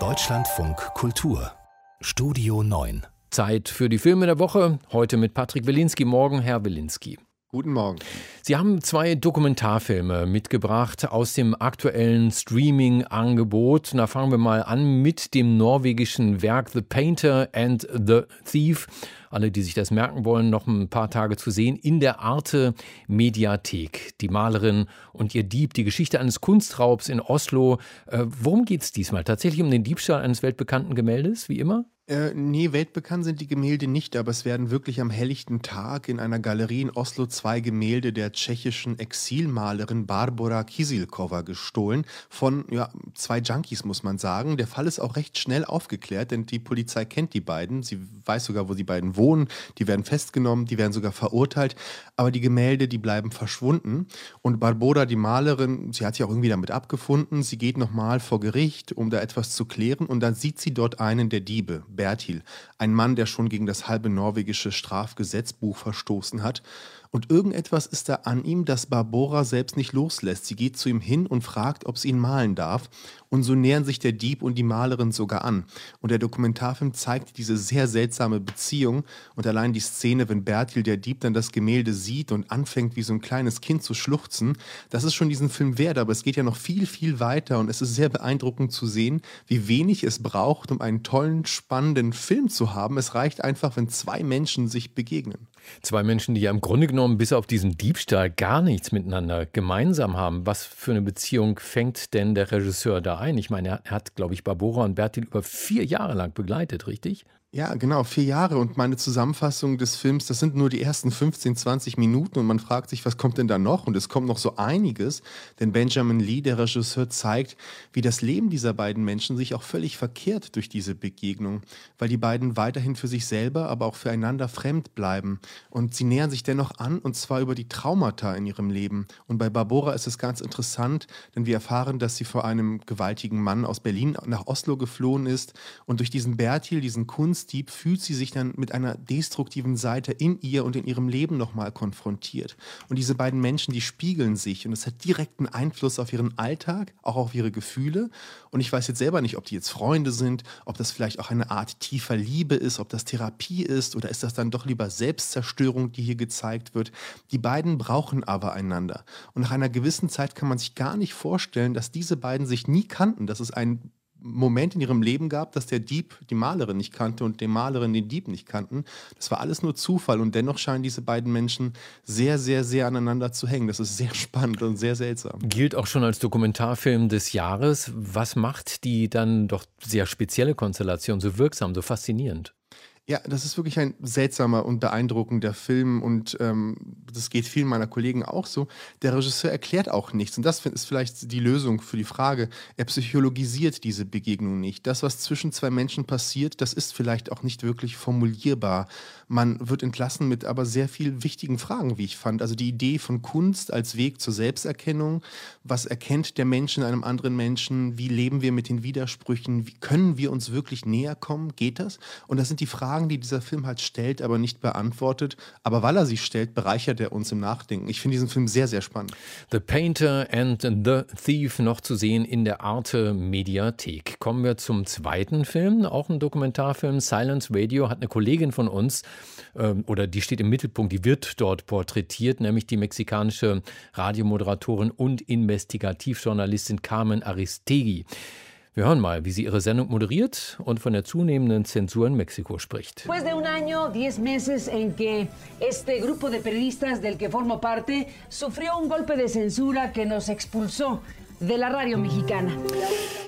Deutschlandfunk Kultur Studio 9 Zeit für die Filme der Woche. Heute mit Patrick Wilinski. Morgen, Herr Wilinski. Guten Morgen. Sie haben zwei Dokumentarfilme mitgebracht aus dem aktuellen Streaming-Angebot. Da fangen wir mal an mit dem norwegischen Werk The Painter and the Thief. Alle, die sich das merken wollen, noch ein paar Tage zu sehen in der Arte Mediathek. Die Malerin und ihr Dieb, die Geschichte eines Kunstraubs in Oslo. Äh, worum geht es diesmal? Tatsächlich um den Diebstahl eines weltbekannten Gemäldes, wie immer? Äh, nee, weltbekannt sind die Gemälde nicht, aber es werden wirklich am helllichten Tag in einer Galerie in Oslo zwei Gemälde der tschechischen Exilmalerin Barbara Kisilkova gestohlen. Von ja, zwei Junkies, muss man sagen. Der Fall ist auch recht schnell aufgeklärt, denn die Polizei kennt die beiden. Sie weiß sogar, wo die beiden wohnen. Die werden festgenommen, die werden sogar verurteilt. Aber die Gemälde, die bleiben verschwunden. Und Barbara, die Malerin, sie hat sich auch irgendwie damit abgefunden. Sie geht nochmal vor Gericht, um da etwas zu klären. Und dann sieht sie dort einen der Diebe. Bertil, ein Mann, der schon gegen das halbe norwegische Strafgesetzbuch verstoßen hat und irgendetwas ist da an ihm, das Barbora selbst nicht loslässt. Sie geht zu ihm hin und fragt, ob sie ihn malen darf. Und so nähern sich der Dieb und die Malerin sogar an. Und der Dokumentarfilm zeigt diese sehr seltsame Beziehung. Und allein die Szene, wenn Bertil, der Dieb, dann das Gemälde sieht und anfängt, wie so ein kleines Kind zu schluchzen, das ist schon diesen Film wert. Aber es geht ja noch viel, viel weiter. Und es ist sehr beeindruckend zu sehen, wie wenig es braucht, um einen tollen, spannenden Film zu haben. Es reicht einfach, wenn zwei Menschen sich begegnen. Zwei Menschen, die ja im Grunde genommen bis auf diesen Diebstahl gar nichts miteinander gemeinsam haben. Was für eine Beziehung fängt denn der Regisseur da ein? Ich meine, er hat, glaube ich, Barbora und Bertil über vier Jahre lang begleitet, richtig? Ja, genau, vier Jahre. Und meine Zusammenfassung des Films, das sind nur die ersten 15, 20 Minuten. Und man fragt sich, was kommt denn da noch? Und es kommt noch so einiges, denn Benjamin Lee, der Regisseur, zeigt, wie das Leben dieser beiden Menschen sich auch völlig verkehrt durch diese Begegnung, weil die beiden weiterhin für sich selber, aber auch füreinander fremd bleiben. Und sie nähern sich dennoch an und zwar über die Traumata in ihrem Leben. Und bei Barbora ist es ganz interessant, denn wir erfahren, dass sie vor einem gewaltigen Mann aus Berlin nach Oslo geflohen ist. Und durch diesen Bertil, diesen Kunst Kunstdieb fühlt sie sich dann mit einer destruktiven Seite in ihr und in ihrem Leben nochmal konfrontiert. Und diese beiden Menschen, die spiegeln sich und es hat direkten Einfluss auf ihren Alltag, auch auf ihre Gefühle. Und ich weiß jetzt selber nicht, ob die jetzt Freunde sind, ob das vielleicht auch eine Art tiefer Liebe ist, ob das Therapie ist oder ist das dann doch lieber Selbstzerstörung, die hier gezeigt wird. Die beiden brauchen aber einander. Und nach einer gewissen Zeit kann man sich gar nicht vorstellen, dass diese beiden sich nie kannten, dass es ein Moment in ihrem Leben gab, dass der Dieb die Malerin nicht kannte und die Malerin den Dieb nicht kannten. Das war alles nur Zufall und dennoch scheinen diese beiden Menschen sehr, sehr, sehr aneinander zu hängen. Das ist sehr spannend und sehr seltsam. Gilt auch schon als Dokumentarfilm des Jahres. Was macht die dann doch sehr spezielle Konstellation so wirksam, so faszinierend? Ja, das ist wirklich ein seltsamer und beeindruckender Film und ähm, das geht vielen meiner Kollegen auch so. Der Regisseur erklärt auch nichts und das ist vielleicht die Lösung für die Frage. Er psychologisiert diese Begegnung nicht. Das, was zwischen zwei Menschen passiert, das ist vielleicht auch nicht wirklich formulierbar. Man wird entlassen mit aber sehr viel wichtigen Fragen, wie ich fand. Also die Idee von Kunst als Weg zur Selbsterkennung. Was erkennt der Mensch in einem anderen Menschen? Wie leben wir mit den Widersprüchen? Wie können wir uns wirklich näher kommen? Geht das? Und das sind die Fragen, Fragen, die dieser Film halt stellt, aber nicht beantwortet. Aber weil er sie stellt, bereichert er uns im Nachdenken. Ich finde diesen Film sehr, sehr spannend. The Painter and the Thief noch zu sehen in der Arte Mediathek. Kommen wir zum zweiten Film, auch ein Dokumentarfilm. Silence Radio hat eine Kollegin von uns, äh, oder die steht im Mittelpunkt, die wird dort porträtiert, nämlich die mexikanische Radiomoderatorin und Investigativjournalistin Carmen Aristegui. Wir hören mal, wie sie ihre Sendung moderiert und von der zunehmenden Zensur in Mexiko spricht. Después de un año, diez meses en que este grupo de periodistas del que formo parte sufrió un golpe de censura que nos expulsó de la radio mexicana.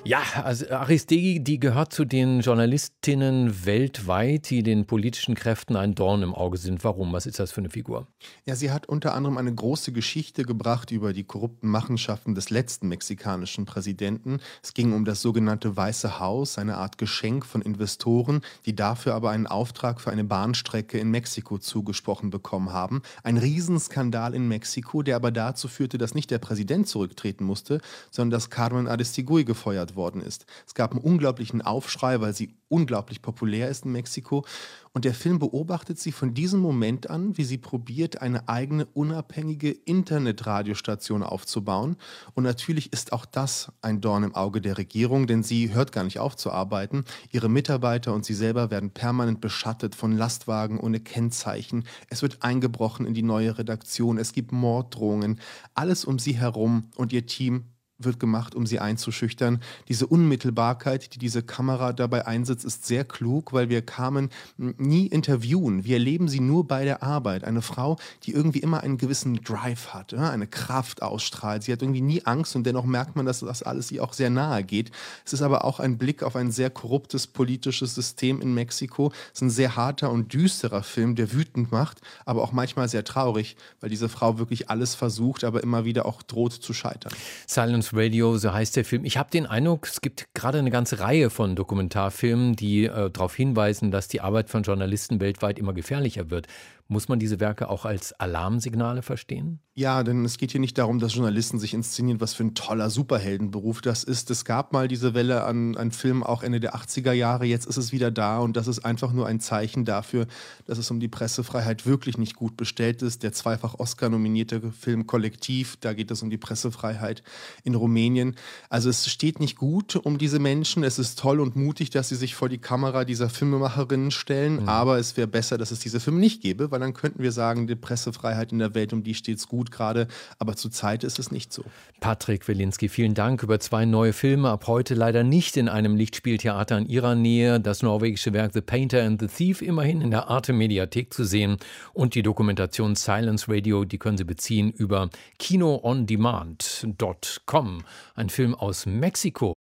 Ja, also Aristegi, die gehört zu den Journalistinnen weltweit, die den politischen Kräften ein Dorn im Auge sind. Warum? Was ist das für eine Figur? Ja, sie hat unter anderem eine große Geschichte gebracht über die korrupten Machenschaften des letzten mexikanischen Präsidenten. Es ging um das sogenannte Weiße Haus, eine Art Geschenk von Investoren, die dafür aber einen Auftrag für eine Bahnstrecke in Mexiko zugesprochen bekommen haben. Ein Riesenskandal in Mexiko, der aber dazu führte, dass nicht der Präsident zurücktreten musste, sondern dass Carmen Aristigui gefeuert worden ist. Es gab einen unglaublichen Aufschrei, weil sie unglaublich populär ist in Mexiko. Und der Film beobachtet sie von diesem Moment an, wie sie probiert, eine eigene unabhängige Internetradiostation aufzubauen. Und natürlich ist auch das ein Dorn im Auge der Regierung, denn sie hört gar nicht auf zu arbeiten. Ihre Mitarbeiter und sie selber werden permanent beschattet von Lastwagen ohne Kennzeichen. Es wird eingebrochen in die neue Redaktion. Es gibt Morddrohungen. Alles um sie herum und ihr Team wird gemacht, um sie einzuschüchtern. Diese Unmittelbarkeit, die diese Kamera dabei einsetzt, ist sehr klug, weil wir kamen nie interviewen. Wir erleben sie nur bei der Arbeit. Eine Frau, die irgendwie immer einen gewissen Drive hat, eine Kraft ausstrahlt. Sie hat irgendwie nie Angst und dennoch merkt man, dass das alles ihr auch sehr nahe geht. Es ist aber auch ein Blick auf ein sehr korruptes politisches System in Mexiko. Es ist ein sehr harter und düsterer Film, der wütend macht, aber auch manchmal sehr traurig, weil diese Frau wirklich alles versucht, aber immer wieder auch droht zu scheitern. Silence Science Radio, so heißt der Film. Ich habe den Eindruck, es gibt gerade eine ganze Reihe von Dokumentarfilmen, die äh, darauf hinweisen, dass die Arbeit von Journalisten weltweit immer gefährlicher wird. Muss man diese Werke auch als Alarmsignale verstehen? Ja, denn es geht hier nicht darum, dass Journalisten sich inszenieren, was für ein toller Superheldenberuf das ist. Es gab mal diese Welle an, an Filmen auch Ende der 80er Jahre, jetzt ist es wieder da und das ist einfach nur ein Zeichen dafür, dass es um die Pressefreiheit wirklich nicht gut bestellt ist. Der zweifach Oscar nominierte Film Kollektiv, da geht es um die Pressefreiheit in Rumänien. Also es steht nicht gut um diese Menschen. Es ist toll und mutig, dass sie sich vor die Kamera dieser Filmemacherinnen stellen, mhm. aber es wäre besser, dass es diese Filme nicht gäbe, weil dann könnten wir sagen, die Pressefreiheit in der Welt, um die steht es gut gerade, aber zurzeit ist es nicht so. Patrick Wilinski, vielen Dank über zwei neue Filme, ab heute leider nicht in einem Lichtspieltheater in ihrer Nähe, das norwegische Werk The Painter and the Thief immerhin in der Arte Mediathek zu sehen und die Dokumentation Silence Radio, die können Sie beziehen über kinoondemand.com, ein Film aus Mexiko.